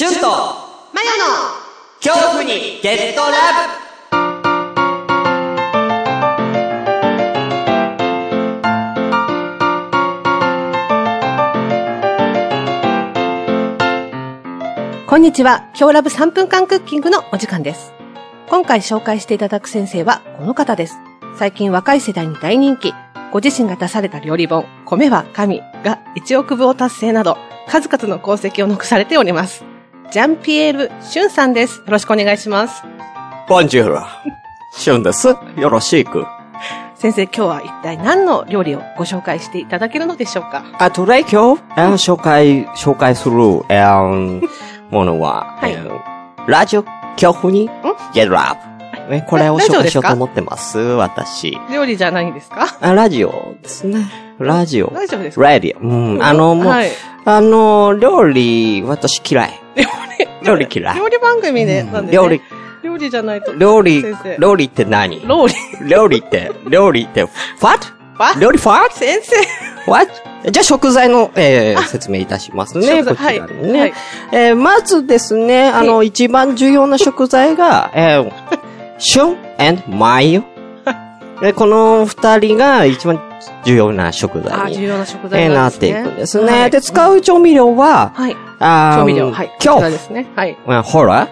シュンとマヨの恐怖にゲットラこんにちは。今日ラブ3分間クッキングのお時間です。今回紹介していただく先生はこの方です。最近若い世代に大人気。ご自身が出された料理本、米は神が1億部を達成など、数々の功績を残されております。ジャンピエール・シュンさんです。よろしくお願いします。ブボンジュールシュンです。よろしく。先生、今日は一体何の料理をご紹介していただけるのでしょうか？あとで今日、えー紹介、紹介する、えーものは、はいえーラジオ恐怖に？ゲットラブ。ね、これを紹介しようと思ってます、私。料理じゃないんですか？あラジオですね。ラジオ。大丈夫ですか？ラディオ。うん。あの、もう、はい。あの、料理、私嫌い。料理嫌い。料理番組で、なんで、ね、料理、料理じゃないと。料理料理って何？料理。料理って、料理って、what? わ？料理 what? 先生。what? じゃあ食材の、えー、説明いたしますね。こちらにね。はいえー、まずですね、あの、一番重要な食材が、えー、旬 and マヨ。でこの二人が一番重要な食あ、材に、重要なってい。くんですね。はいで、使う調味料は、はい。あー調味料。はい。今日、らですね。はい。ホラ。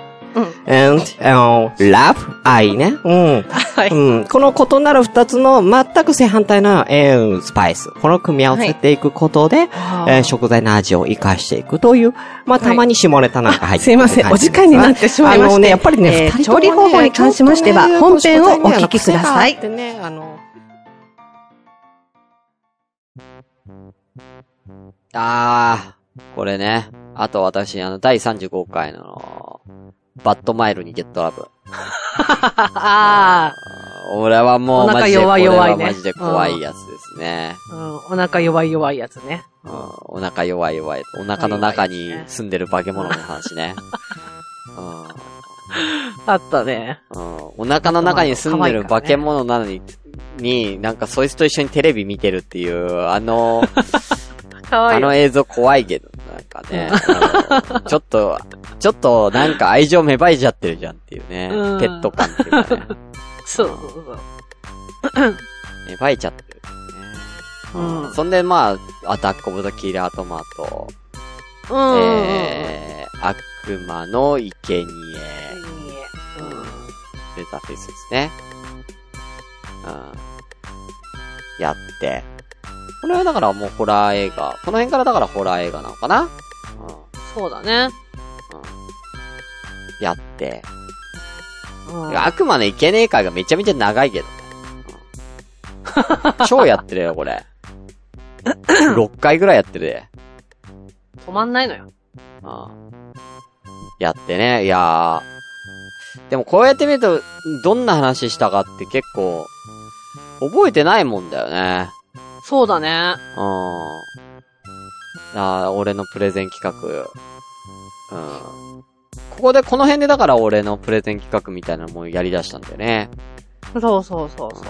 And, あの、ラブ、愛ね。うん。はい。うん、この異なる二つの全く正反対な、えースパイス。この組み合わせていくことで、あーえー食材の味を活かしていくという、まあ、たまに下ネタなんか入ってすいません。お時間になってしまいまして。あのね、やっぱりね、えー調理方法に関しましては、ね本編をお聞きください。ねあのあー、これね。あと私、あの、第35回の、バッドマイルにゲットラブ。あ俺はもお腹うマジで、弱い弱いねこれはマジで怖いやつですね。あ、うん。お腹弱い弱いやつね。うんお腹弱い弱い。お腹の中に住んでる化け物の話ね。あったね。うんうんお腹の中に住んでる化け物なのに、に、なんかそいつと一緒にテレビ見てるっていう、あの。あの映像怖いけど、なんかね、うんちょっと、ちょっとなんか愛情芽生えちゃってるじゃんっていうね、うんペット感っていうかね、そうそうそう。芽生えちゃってる、ね。うんそんでまあ、アタックオブザキラートマト、うん。えー、悪魔の生贄うん。レザーフェイスですね。うん。やって。これはだからもうホラー映画。この辺からだからホラー映画なのかな？うん。そうだね。やって。うん。悪魔のいけねえ回がめちゃめちゃ長いけどね。うん超やってるよ、これ。6回ぐらいやってるで。止まんないのよ。うんやってね。いやー。でもこうやって見ると、どんな話したかって結構、覚えてないもんだよね。そうだね。うん。あー俺のプレゼン企画。うん。ここで、この辺でだから俺のプレゼン企画みたいなのもやり出したんだよね。そうそうそうそう。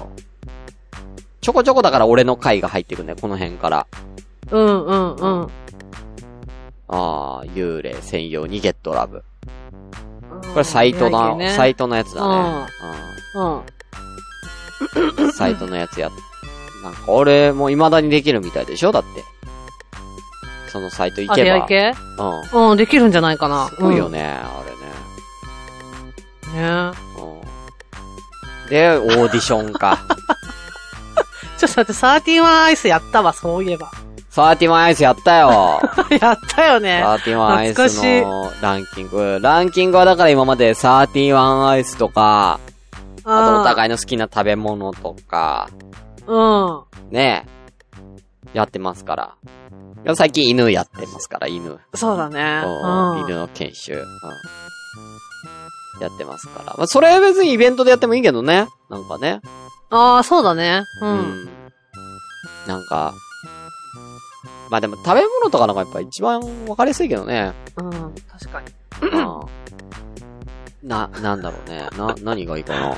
ちょこちょこだから俺の回が入ってくんだよ、この辺から。うんうんうん。ああ、幽霊専用にゲットラブ。これサイトの、ねサイトのやつだね。うん。うん。サイトのやつや、なんか俺も未だにできるみたいでしょ？だって。そのサイト行あ、けば。出会い系うん。うん、できるんじゃないかな。すごいよね、あれね。うん。ねうん。で、オーディションか。ちょっと待って、サーティワンアイスやったわ、そういえば。サーティワンアイスやったよ。やったよね。サーティワンアイスのランキング。ランキングはだから今までサーティワンアイスとか、あとおい。互いの好きな食べ物とか、うん。ねやってますから。最近犬やってますから、犬。そうだね。うんうん。犬の研修。うんやってますから。まあ、それは別にイベントでやってもいいけどね。なんかね。ああ、そうだね。う。うんん。なんか、まあでも食べ物とかのがやっぱ一番わかりやすいけどね。うん。確かに。うんな、なんだろうね。な、何がいいかな。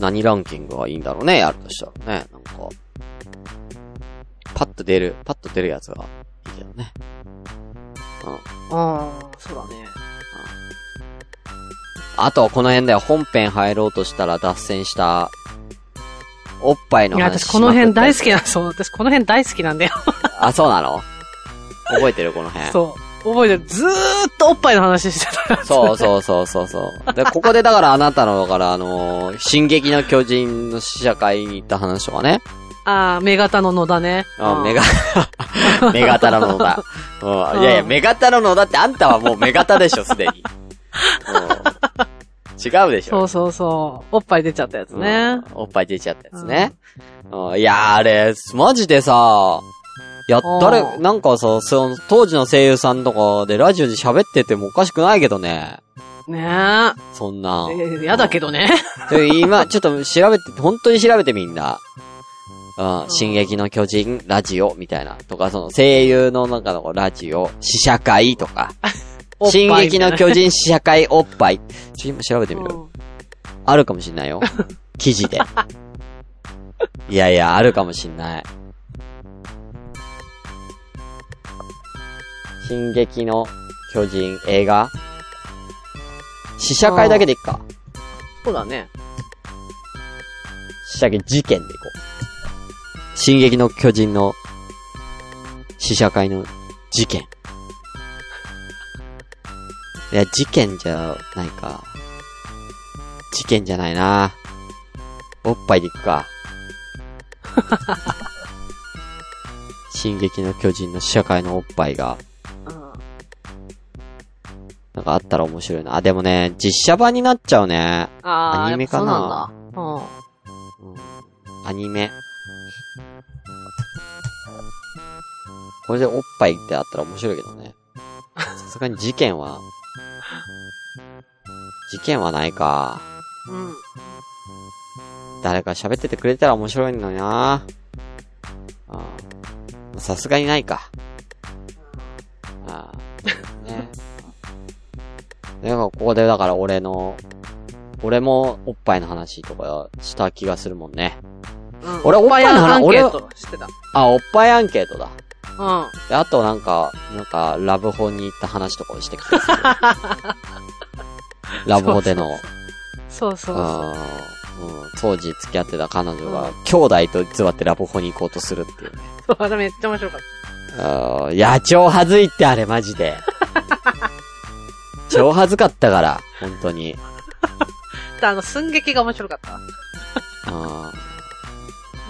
何ランキングがいいんだろうね、やるとしたらね。なんか、パッと出る、パッと出るやつがいいけどね。うん。そうだね。あと、この辺だよ。本編入ろうとしたら脱線した、おっぱいのいや、話私この辺大好き。きな、そう、私この辺大好きなんだよ。あ、そうなの？覚えてるこの辺。そう。覚えてる。ずーっとおっぱいの話してた。そうそうそうそうそう。で、ここでだからあなたの、だからあのー進撃の巨人の試写会に行った話とかね。あー、目型の野だね。あ、うんメガ、メガタの野田。うんいやいや、メガタの野田ってあんたはもうメガタでしょ、すでに。うん違うでしょ。そうそうそう。おっぱい出ちゃったやつね。うんおっぱい出ちゃったやつね。うんいやー、あれ、マジでさ、いや、誰う、んなんかさ、その、当時の声優さんとかでラジオで喋っててもおかしくないけどね。ねそんなえ。。えーやだけどね。で今、ちょっと調べて、本当に調べてみんな。うん、進撃の巨人、ラジオ、みたいな。とか、その、声優の中のラジオ、試写会とか。進撃の巨人試写会おっぱい。ちょ、今調べてみる。うんあるかもしんないよ。記事で。いやいや、あるかもしんない。進撃の巨人映画？試写会だけでいっか。そうだね。試写会事件でいこう。進撃の巨人の試写会の事件。いや、事件じゃないか。事件じゃないな。おっぱいでいくか。進撃の巨人の試写会のおっぱいが、かあったら面白いな。あ、でもね、実写版になっちゃうね。あー、アニメかなそうなんだ。うん。うんアニメ。これでおっぱいってあったら面白いけどね。さすがに事件は、事件はないか。うん。誰か喋っててくれたら面白いのにな。うんさすがにないか。でも、ここでだから俺の、俺もおっぱいの話とかした気がするもんね。うん俺おっぱいの話俺。あ、おっぱいアンケートだ。うん。で、あとなんか、なんか、ラブホに行った話とかをしてきた。ラブホでの、そうそうそう。うん、当時付き合ってた彼女が、うん兄弟と偽ってラブホに行こうとするっていうね。そう、あれめっちゃ面白かった。あーいや、超はずいってあれ、マジで。超はずかったから、本当に。であの、寸劇が面白かった。あ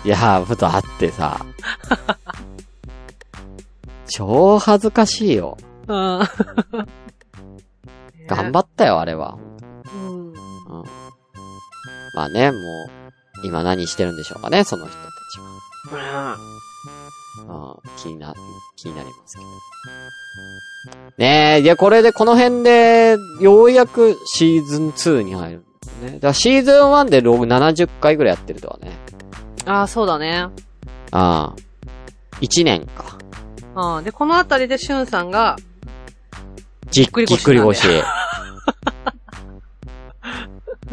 ーいや、ふとあってさ。超恥ずかしいよ。うん。頑張ったよ、あれは。うん。うん。まあね、もう、今何してるんでしょうかね、その人たちは。うん、気にな、気になりますけど。ねえ、いや、これで、この辺で、ようやくシーズン2に入るんですね。だからシーズン1でログ70回ぐらいやってるとはね。ああ、そうだね。ああ。1年か。うん。で、このあたりでしゅんさんが、っくり腰ぎっくり腰。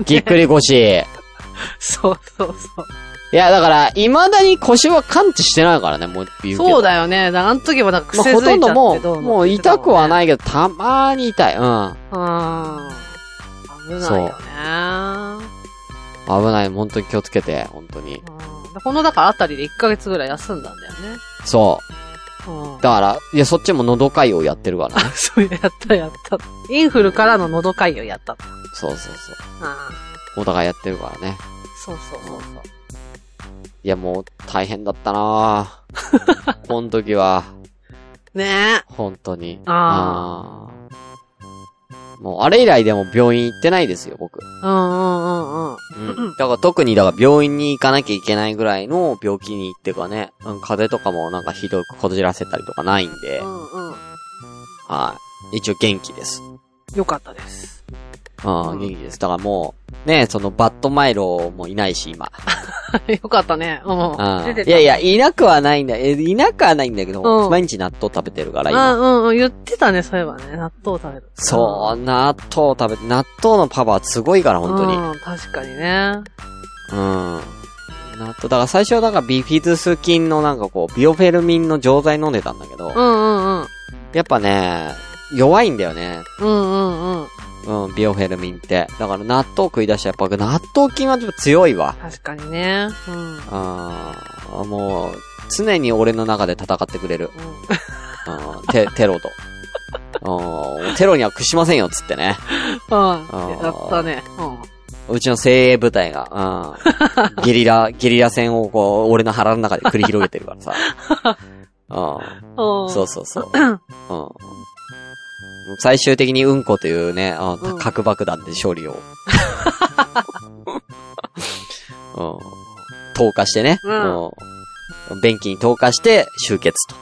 ぎっくり腰。そうそうそう。いや、だから、未だに腰は完治してないからね、もう言う。そうだよね。あの時はなんかまあ、ほ癖づいちゃってとんどもう、もう痛くはないいけど、たまーに痛い。うん。うん。危ないよね。危ない。本当に気をつけて、本当に。うん。この、だからあたりで1ヶ月ぐらい休んだんだよね。そう。うん。だから、いや、そっちも喉かいをやってるからね。そうやったやった。インフルからの喉かゆをやった。そうそうそう。うん。お互いやってるからね。そうそうそうそう。いや、もう、大変だったなぁ。この時は、ね本当に。ああーもう、あれ以来でも病院行ってないですよ、僕。え。うんうんうんうん。うん。だから特に、だから病院に行かなきゃいけないぐらいの病気に行ってかね、うん、風邪とかもなんかひどくこじらせたりとかないんで、うんうん。はい。一応元気です。よかったです。うん、うん元気です。だからもう、ね、そのバットマイロもいないし、今。よかったね。うん。うん。出てたいやいや、いなくはないんだ。え、いなくはないんだけど、うん毎日納豆食べてるから、う今。んうんうん。言ってたね、そういえばね。納豆食べる。そう、納豆食べて、納豆のパワーすごいから、本当に。うん、確かにね。うん。納豆、だから最初はだからビフィズス菌のなんかこう、ビオフェルミンの錠剤飲んでたんだけど、うんうんうん。やっぱね、弱いんだよね。うんうんうん。うん、ビオフェルミンって。だから納豆食い出したらやっぱ納豆菌はちょっと強いわ。確かにね。うん。あーもう、常に俺の中で戦ってくれる。うん、テテロと。うんテロには屈しませんよ、つってね。うん。ーやったね。うん。うちの精鋭部隊が、うん、ゲリラ、ゲリラ戦をこう、俺の腹の中で繰り広げてるからさ。うん、うん。そうそうそう。うん、最終的にうんこというね、あうん核爆弾で勝利を。うん、投下してね。うんうん便器に投下して終結と。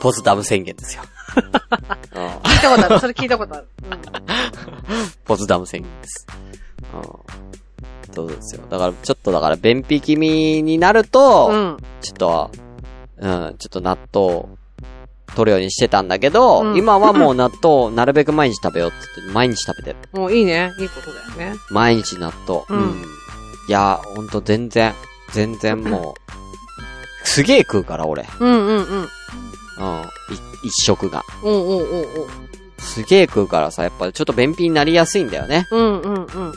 ポツダム宣言ですよ。うん聞いたことある。それ聞いたことある。ポツダム宣言です。うん。そうですよ。だから、ちょっとだから、便秘気味になると、うん。うん。ちょっと、うん、ちょっと納豆、取るようにしてたんだけど、うん今はもう納豆、なるべく毎日食べようって言って、毎日食べてる。もういいね。いいことだよね。毎日納豆。うんいや、ほんと全然、全然もう、すげえ食うから、俺。うんうんうん。うん。い一食が。おうおうおうおう。すげえ食うからさ、やっぱちょっと便秘になりやすいんだよね。うんうんうん。うん。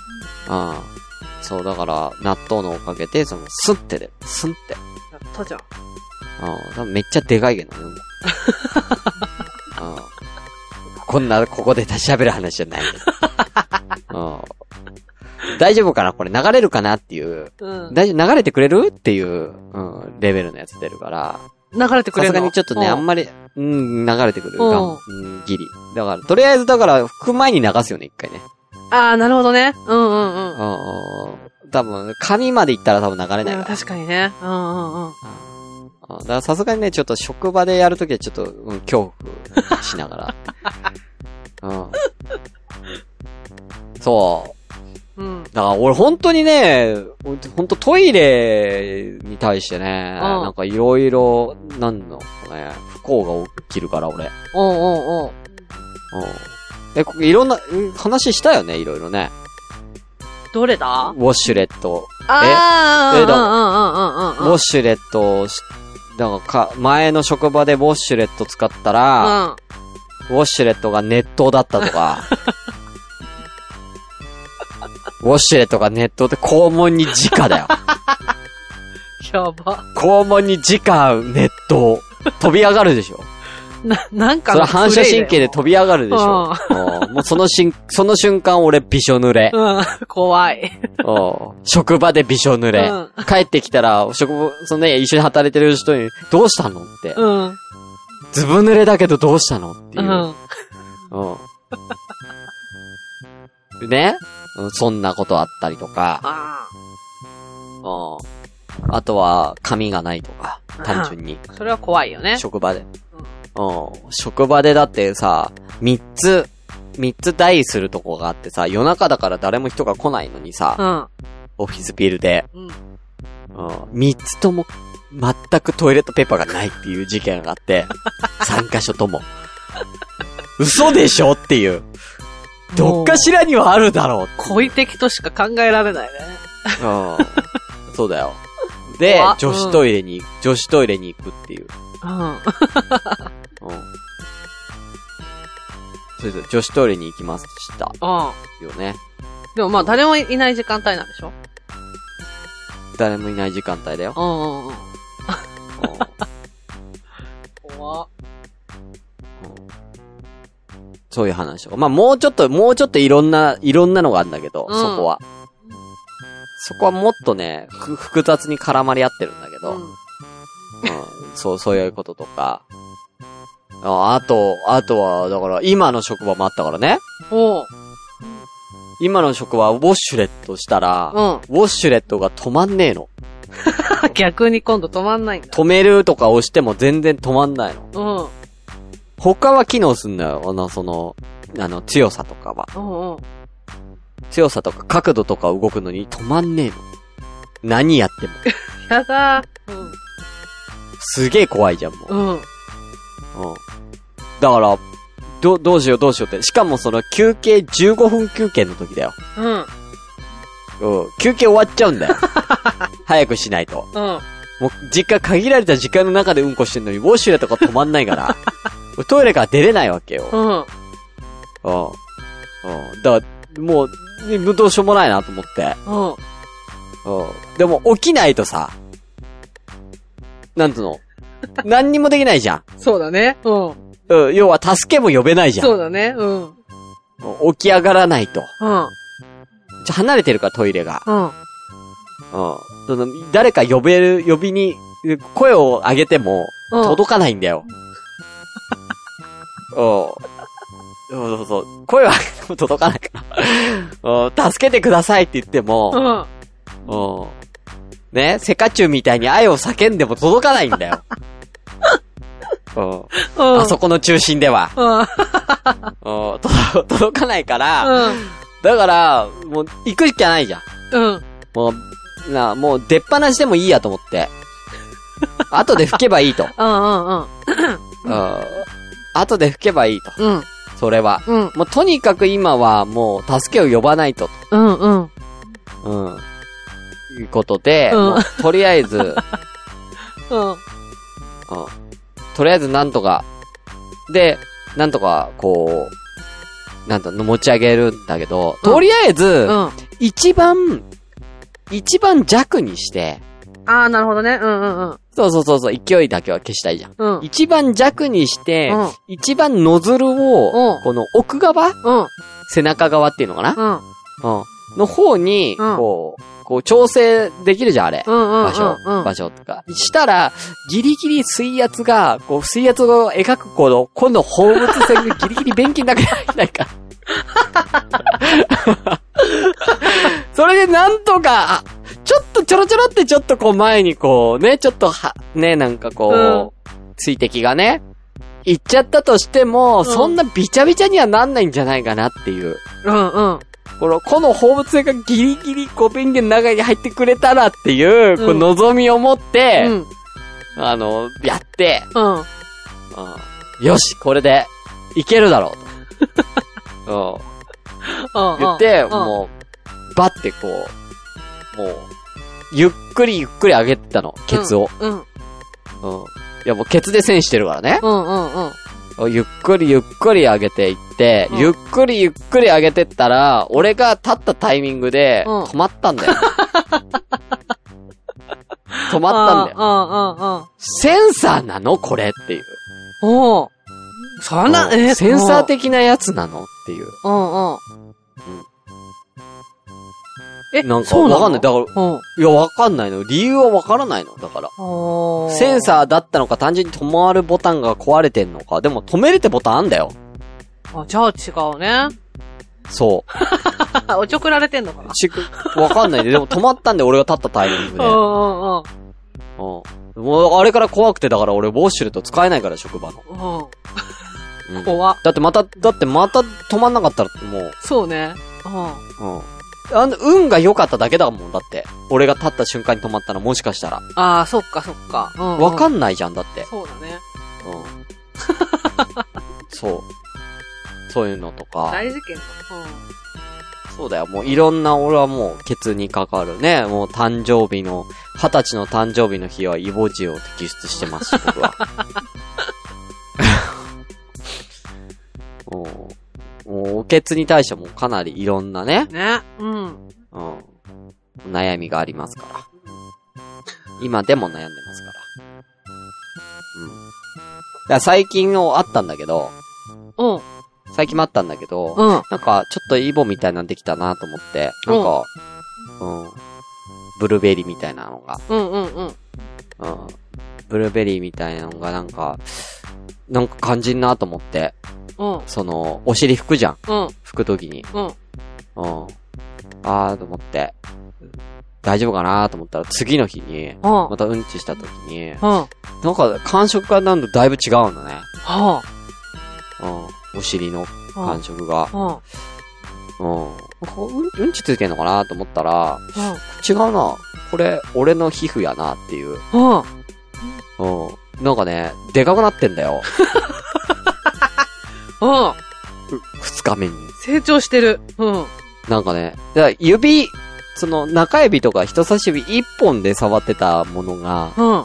そう、だから、納豆のおかげで、その、スンってで、スンって。やったじゃん。うん。多分めっちゃでかいけどね、もう。うん。こんな、ここで喋る話じゃない。うん。大丈夫かなこれ流れるかなっていう。うん。大丈夫流れてくれるっていう、うん、レベルのやつ出るから。流れてくさすれるのがにちょっとね、あんままり、うん、流れてくる。うんギリ。だから、とりあえずだから、拭く前に流すよね、一回ね。ああ、なるほどね。うんうんうん。うん。多分、髪まで行ったら多分流れないうんから。確かにね。うんうんうん。うんだからさすがにね、ちょっと職場でやるときはちょっと、うん、恐怖しながら。うん。そう。うん。だから俺本当にね、本当トイレに対してね、うんなんかいろいろ、なんの、ね、不幸が起きるから俺。おうおうおう。うん。え、こいろんな、うん話したよね、いろいろね。どれだ？ウォッシュレット。ああ。ウォッシュレットをし、だからか、前の職場でウォッシュレット使ったら、うん。ウォッシュレットが熱湯だったとか、ウォッシュレットが熱湯って肛門に直だよ。やば。肛門に直熱湯。飛び上がるでしょ。な、なんかそれは反射神経で飛び上がるでしょ。うんもうそのしん、その瞬間俺びしょ濡れ。うん。怖い。うん職場でびしょ濡れ。うん帰ってきたら、職場、そのね、一緒に働いてる人に、どうしたの？って。うん。ずぶ濡れだけどどうしたの？っていうう。ん。うん。ね、うん、そんなことあったりとか。あうん。あとは、髪がないとか。単純に。あ。それは怖いよね。職場で。うん。職場でだってさ、三つ、三つ台するとこがあってさ、夜中だから誰も人が来ないのにさ、うん。オフィスビルで、うん。うん。三つとも、全くトイレットペーパーがないっていう事件があって、三箇所とも。嘘でしょっていう。どっかしらにはあるだろうっていう恋的としか考えられないね。うん。そうだよ。で女子トイレに、女子トイレに行くっていう。うん。うん。そうです。女子トイレに行きました。うん。よね。でもまあ誰もいない時間帯なんでしょ？誰もいない時間帯だよ。うんうんうん。そういう話とか。まあ、もうちょっと、もうちょっといろんな、いろんなのがあるんだけど、うんそこは。そこはもっとね、ふ複雑に絡まり合ってるんだけど、うんうん、そう、そういうこととか。ああと、あとは、だから、今の職場もあったからね。おう。今の職場、ウォッシュレットしたら、うん。ウォッシュレットが止まんねえの。逆に今度止まんないんだ。止めるとか押しても全然止まんないの。うん。他は機能すんだよ。あの、その、あの、強さとかは。うんうん。強さとか角度とか動くのに止まんねえの。何やっても。やだー。すげえ怖いじゃん、もう。うん。うん。うん。だから、ど、どうしようどうしようって。しかもその休憩15分休憩の時だよ。うん。うん。休憩終わっちゃうんだよ。早くしないと。うん。もう、時間、限られた時間の中でうんこしてんのに、ウォッシュレットが止まんないから。トイレから出れないわけよ。うん。うん。うん。だから、もう、ねどうしようもないなと思って。うん。うん。でも、起きないとさ、なんつうの、何にもできないじゃん。そうだね。うん。うん。要は、助けも呼べないじゃん。そうだね。うん。うん。起き上がらないと。うん。ちょ、離れてるから、トイレが。うん。うん。その、誰か呼べる、呼びに、声を上げても、うん届かないんだよ。うん。そうそうそう。声を上げても届かないから。うん。助けてくださいって言っても、うん。うん。ね、セカチュウみたいに愛を叫んでも届かないんだよ。うん。うん。あそこの中心では。うん。届かないから、うん。だから、もう、行くしかないじゃん。うん。もう、な、もう出っ放しでもいいやと思って。後で吹けばいいと。うん。うん。うん。うん。後で吹けばいいと。うん。それは。うん。もうとにかく今はもう助けを呼ばないと。うん。うん。うん。ことで、うんとりあえず、うん。うん。とりあえずなんとか、で、なんとか、こう、なんと、持ち上げるんだけど、うんとりあえず、うん。一番、一番弱にして、ああ、なるほどね。うんうんうん。そうそうそうそう、勢いだけは消したいじゃん。うん。一番弱にして、うん一番ノズルを、うんこの奥側？うん。背中側っていうのかな、うん。うん、の方に、うんこう、こう調整できるじゃん、あれ。場所、うん。場所とか。したら、ギリギリ水圧が、こう、水圧を描くこの、今度放物線がギリギリ便器に入んないか。それでなんとか、あちょっとちょろちょろってちょっとこう前にこうね、ちょっとは、ね、なんかこう、水滴がね、行っちゃったとしても、んそんなびちゃびちゃにはなんないんじゃないかなっていう。うんうん。この、この放物線がギリギリこう便器の中に入ってくれたらっていう、こう望みを持って、うん。あの、やって、うん。うんよし、これで、いけるだろうと。言って、うん、もう、バッてこう、もう、ゆっくりゆっくり上げてたの、ケツを。うん。うん。うん。いやもうケツで線してるからね。うんうんうん。ゆっくりゆっくり上げていって、うんゆっくりゆっくり上げてったら、俺が立ったタイミングで、うん止まったんだよ。止まったんだよ。うんうんうん。センサーなの？これっていう。おうそんな、うんえセンサー的なやつなの？っていう。うんうん。え、なんかわかんない。だから、うん。いや、わかんないの。理由はわからないの。だから。センサーだったのか、単純に止まるボタンが壊れてんのか。でも、止めるってボタンあんだよ。あ、じゃあ違うね。そう。おちょくられてんのかな？ちく、わかんないで。でも止まったんで、俺が立ったタイミングで。うん。うんうんうん。もう、あれから怖くて、だから俺、ウォッシュレット使えないから、職場の。うん。うん。だってまた、だってまた止まんなかったら、もう、そうね。うん。うん。あの、運が良かっただけだもん、だって。俺が立った瞬間に止まったら、もしかしたら。ああ、そっかそっか。うん、わかんんないじゃん、だって。そうだね。うん。そう。そういうのとか。大事件だ。そうだよ。もういろんな、俺はもう、ケツにかかるね。もう誕生日の、二十歳の誕生日の日はイボジを摘出してますし、僕は。も う、もう、おケツに対してもかなりいろんなねうん。、ね。うん。うん。悩みがありますから。今でも悩んでますから。うん。だから最近のあったんだけど、うん。最近もあったんだけど、うん。なんか、ちょっとイボみたいなのできたなと思って、なんか、うん、ブルーベリーみたいなのが、うんうんうん。うん、ブルーベリーみたいなのがなんか、なんか感じんなと思って、うん。その、お尻拭くじゃん、うん。拭くときに。うん。うん。あーと思って、大丈夫かなと思ったら次の日に、うん。またうんちしたときに、うん。はなんか感触がなんとだいぶ違うんだね。あ。うん。お尻のうん。感触が。うん。うん。うん、うんちついてんのかなと思ったら、違うな。これ、俺の皮膚やなっていう。うん。うん。うん。なんかね、でかくなってんだよ。うん。二日目に。成長してる。うん。なんかね、だから指、その中指とか人差し指一本で触ってたものが、うん。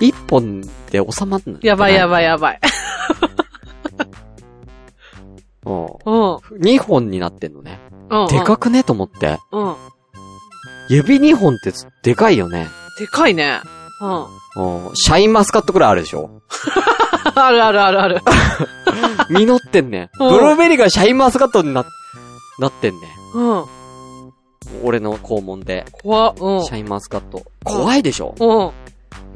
一本で収まんない。やばいやい。ばいやばい。うん。うん。2本になってんのね。うん。でかくねと思って。うん。指2本ってでかいよね。でかいね。うん。うん。シャインマスカットくらいあるでしょ？あるあるあるある。実ってんね。うんブルーベリーがシャインマスカットにな、なってんね。うん。俺の肛門で。怖っ。うん。シャインマスカット。怖いでしょ？う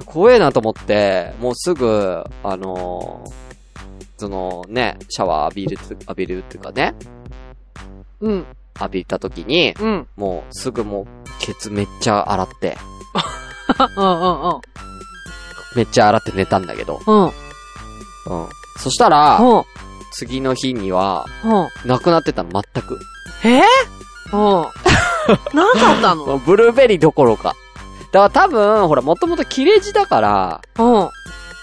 ん。怖えなと思って、もうすぐ、あのーそのね、シャワー浴びるつ、浴びるっていうかね、うん。浴びた時に、うん。もうすぐもう、ケツめっちゃ洗って、うんうんうん。めっちゃ洗って寝たんだけど、うん。うん。そしたら、うん。次の日には、うん。なくなってたの、全く。え？うん。何だったの？ブルーベリーどころか。だから多分、ほら、もともと切れ字だから、うん。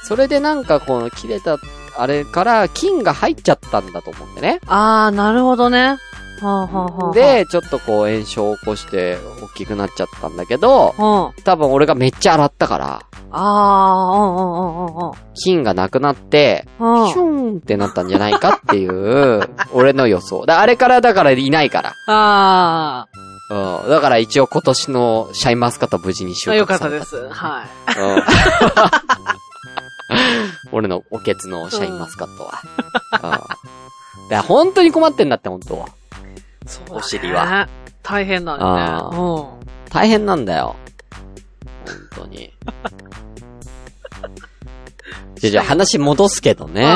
それでなんかこの切れた、あれから菌が入っちゃったんだと思うんでね。あー、なるほどね。はあ、はあはあ、で、ちょっとこう炎症を起こして大きくなっちゃったんだけど、うん。多分俺がめっちゃ洗ったから、あー、うんうんうんうん菌がなくなって、うん。ヒューンってなったんじゃないかっていう、俺の予想。だあれからだからいないから。あうん。だから一応今年のシャインマスカットは無事に収ー、穫よかったされた。です。はい。うん俺のおけつのシャインマスカットは。うん。で本当に困ってんだって、本当は。そうだねお尻は。大変だね。あ大変なんだよ。本当に。じゃあじゃあ話戻すけどね。うん。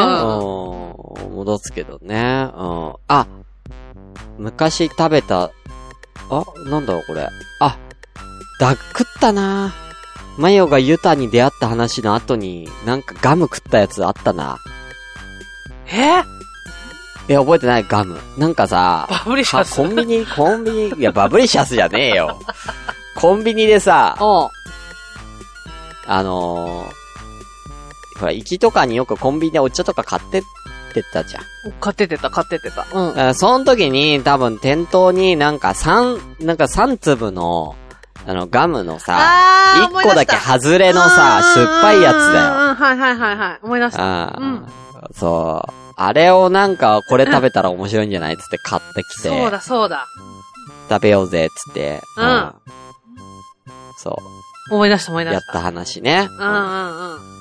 戻すけどね。うん。あ、昔食べた、あ、なんだろうこれ。あ、ダ食ったなマヨがユタに出会った話の後に、なんかガム食ったやつあったな。うん。ええ、覚えてないガム。なんかさ、バブリシャス。はコンビニ、コンビニ、いや、バブリシャスじゃねえよ。コンビニでさ、うん。あのー、ほら、行きとかによくコンビニでお茶とか買ってってたじゃん。買ってってた、買ってってた。うん。その時に多分店頭になんか三、なんか三粒の、あの、ガムのさ、あ一個だけ外れのさ、酸っぱいやつだよ。うん、はいはいはいはい。思い出した。あうんあ、そう。あれをなんか、これ食べたら面白いんじゃないっつって買ってきて、そうだそうだ。食べようぜっつって、うんそ思い出した思い出う、やし。ったた話ね。うんうんうん。うん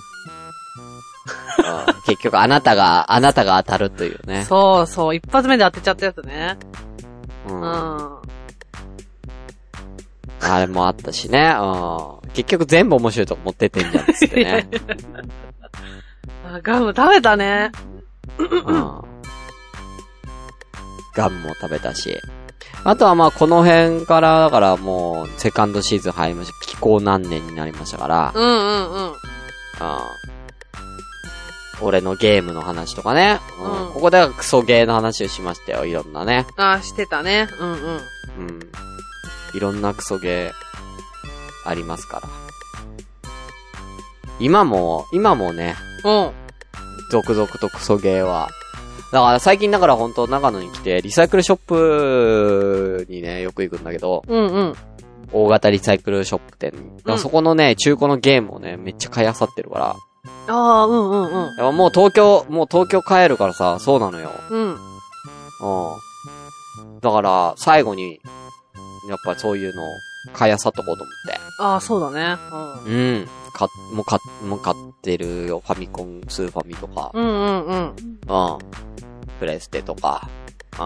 結局あなたが、あなたが当たるというね。そうそう、一発目で当てちゃったやつね。うんうん。あれもあったしね。うん。結局全部面白いとこ持ってってんじゃんっつってね。あガム食べたね。うん。ガムも食べたし。あとはまあこの辺から、だからもう、セカンドシーズン入りました。気候何年になりましたから、うんうんうん。うん。俺のゲームの話とかね。うんうんここではクソゲーの話をしましたよ。いろんなね。あ、してたね。うんうん。うん。いろんなクソゲー、ありますから。今も、今もね、うん。続々とクソゲーは。だから最近だから本当長野に来て、リサイクルショップにね、よく行くんだけど、うんうん。大型リサイクルショップ店に。だからそこのね、中古のゲームをね、めっちゃ買い漁ってるから。ああ、うんうんうん。やっぱもう東京、もう東京帰るからさ、そうなのよ。うん。うん。だから、最後に、やっぱそういうのを買い漁っとこうと思って。ああ、そうだね。うん。か、もうか、もう買ってるよ。ファミコン、スーファミとか。うん。うんうんうん。うん。プレステとか。う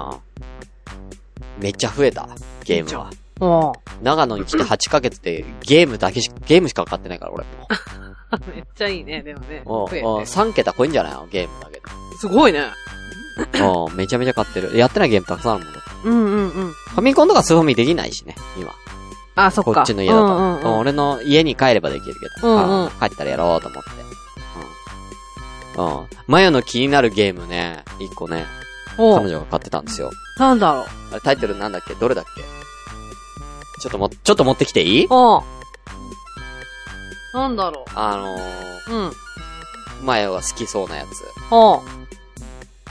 ん。めっちゃ増えた。ゲームは。お長野に来て 8ヶ月でゲームだけし、ゲームしか買ってないから、俺も。めっちゃいいね、でもね。うん。増えうん。て3桁超えんじゃないの？ゲームだけすごいね。ど。うん。めちゃめちゃ買ってる。やってないゲームたくさんあるもん。うんうんうん。ファミコンとかスーファミできないしね、今。あ、そっか。こっちの家だと。うんうんうん。俺の家に帰ればできるけど。うんうんあ帰ったらやろうと思って。うん。うん。マヨの気になるゲームね、一個ね、お彼女が買ってたんですよ。なんだろう。あれタイトルなんだっけ？どれだっけ？ちょっとも、ちょっと持ってきていい？おなんだろあのー、う。うん。マヨが好きそうなやつ。お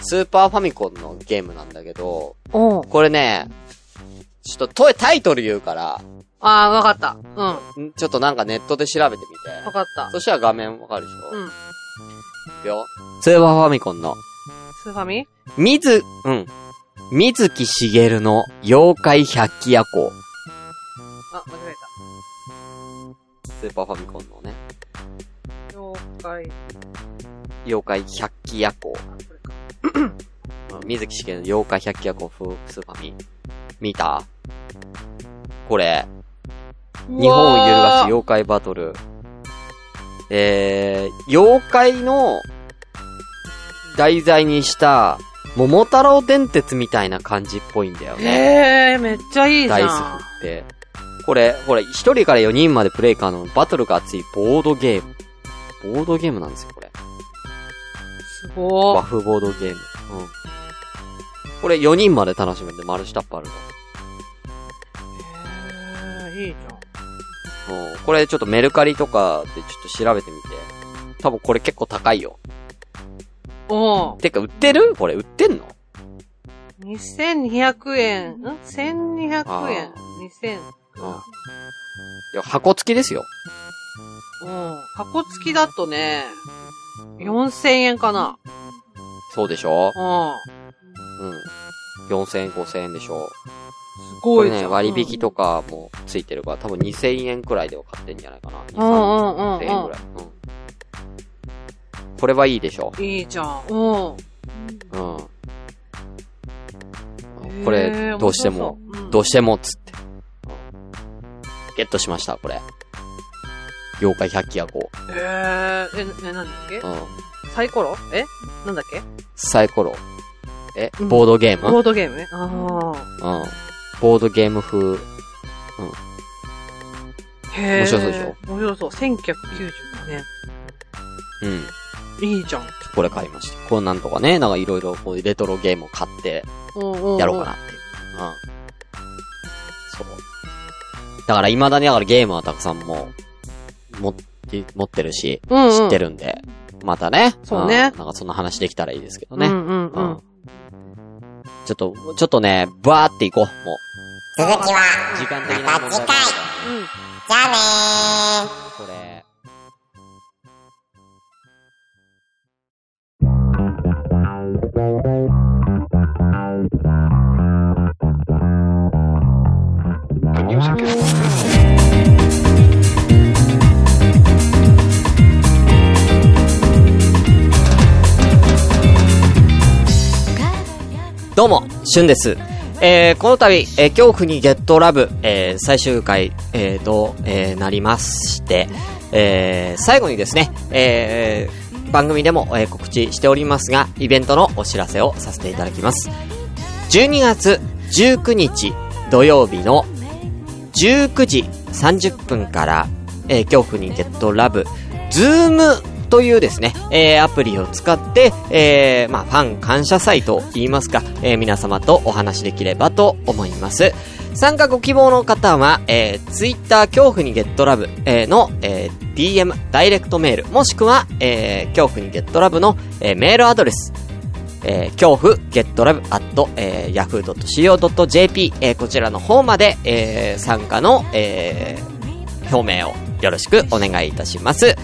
スーパーファミコンのゲームなんだけど、おこれね、ちょっととタイトル言うから、あー、わかった。うん。ちょっとなんかネットで調べてみて。かった。そしたら画面わかるでしょ、うん。いくよ。スーパーファミコンの、スーファミ？みず、うん。水木しげるの妖怪百鬼夜行。あ、間違えスーパーファミコンのね、た。妖怪。妖怪百鬼夜行。水木しげるの妖怪百鬼夜行フスーパーミ。見た？これ、日本を揺るがす妖怪バトル。えー、妖怪の題材にした桃太郎電鉄みたいな感じっぽいんだよね。へえ、めっちゃいいじゃん。ダイス振って。これ、ほら、一人から四人までプレイ可能、バトルが熱いボードゲーム。ボードゲームなんですよ、これ。すご和ー。風ボードゲーム。うん。これ4人まで楽しめて、マルチタップあるへえ、いいじゃん。これちょっとメルカリとかでちょっと調べてみて。多分これ結構高いよ。おー。てか、売ってる？これ売ってんの？2200円、ん ?1200 円あ。2000。うん。いや、箱付きですよ。うん。箱付きだとね、4000円かな。そうでしょ？うん。うん。4000円、5000円でしょ？すごいじゃん。割引とかもついてるから、多分2000円くらいでは買ってんじゃないかな。うんうんうんうん2000円くらい。うん。これはいいでしょいいじゃん。うん。うん。これ、どうしても、うんどうしてもっつって。ゲットしました、これ。妖怪百鬼夜行。へえ、え、え、なんだっけ？うん。サイコロ？え？なんだっけ？サイコロ。え、うんボードゲーム、ボードゲーム？ね。あうん。ボードゲーム風。あ。へえ。面白そうでしょ？面白そう。1995年。うん。いいじゃん。これ買いました。こうなんとかね、なんかいろいろこうレトロゲームを買ってうんうんうんやろうかなっていう。うん。そう。だから未だにだからゲームはたくさんもう、持って、持ってるし、うんうん知ってるんで、またね。そうねんなんかそんな話できたらいいですけどね。うんうんううんん。ちょっと、ちょっとね、バーっていこう、もう。続きは、時間的な問題もあるからうん。じゃあねー。どうも、しゅんです。えー、この度、えー、恐怖にゲットラブ、えー、最終回、えー、と、えー、なりまして、えー、最後にですね、えー、番組でも、えー、告知しておりますが、イベントのお知らせをさせていただきます。12月19日土曜日の19時30分から、えー、恐怖にゲットラブ、ズームというですね、えー、アプリを使って、えー、まあ、ファン感謝祭と言いますか、えー、皆様とお話しできればと思います。参加ご希望の方は、えー、Twitter 恐怖にゲットラブ、えー、の、えー、DM、ダイレクトメール、もしくは、えー、恐怖にゲットラブの、えー、メールアドレス、えー、恐怖、ゲットラブ、アット、えー、yahoo.co.jp、えー、こちらの方まで、えー、参加の、えー、表明をよろしくお願いいたします。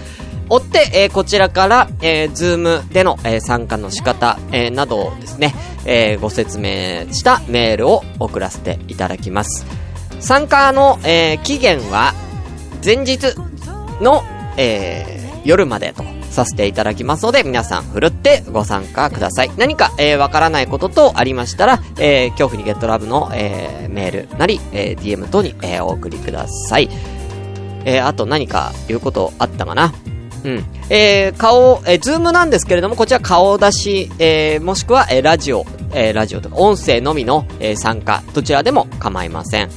追って、えーこちらから、えー、ズームでの、えー参加の仕方、えーなどをですね、えーご説明したメールを送らせていただきます。参加の、えー期限は、前日の、えー夜までとさせていただきますので、皆さん、ふるってご参加ください。何か、えーわからないこととありましたら、えー恐怖にゲットラブの、えーメールなり、えー DM 等に、えーお送りください。えーあと何か言うことあったかなうん。えー、顔、えー、ズームなんですけれども、こちら顔出し、えー、もしくは、えー、ラジオ、えー、ラジオとか、音声のみの、えー、参加、どちらでも構いません。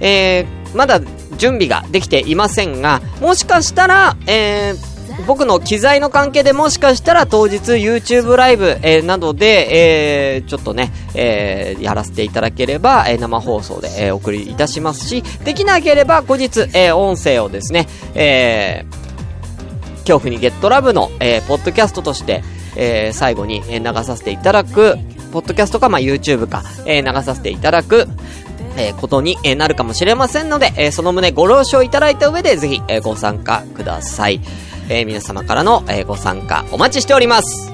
えー、まだ準備ができていませんが、もしかしたら、えー、僕の機材の関係でもしかしたら当日 YouTube ライブ、えーなどで、えーちょっとね、えーやらせていただければ、えー生放送で、えーお送りいたしますし、できなければ後日、えー音声をですね、えー恐怖にゲットラブの、えーポッドキャストとして、えー最後に、えー流させていただく、ポッドキャストか、まあ、YouTube か、えー流させていただく、えーことに、えーなるかもしれませんので、えーその旨ご了承いただいた上で、ぜひ、えーご参加ください。えー皆様からの、えーご参加お待ちしております。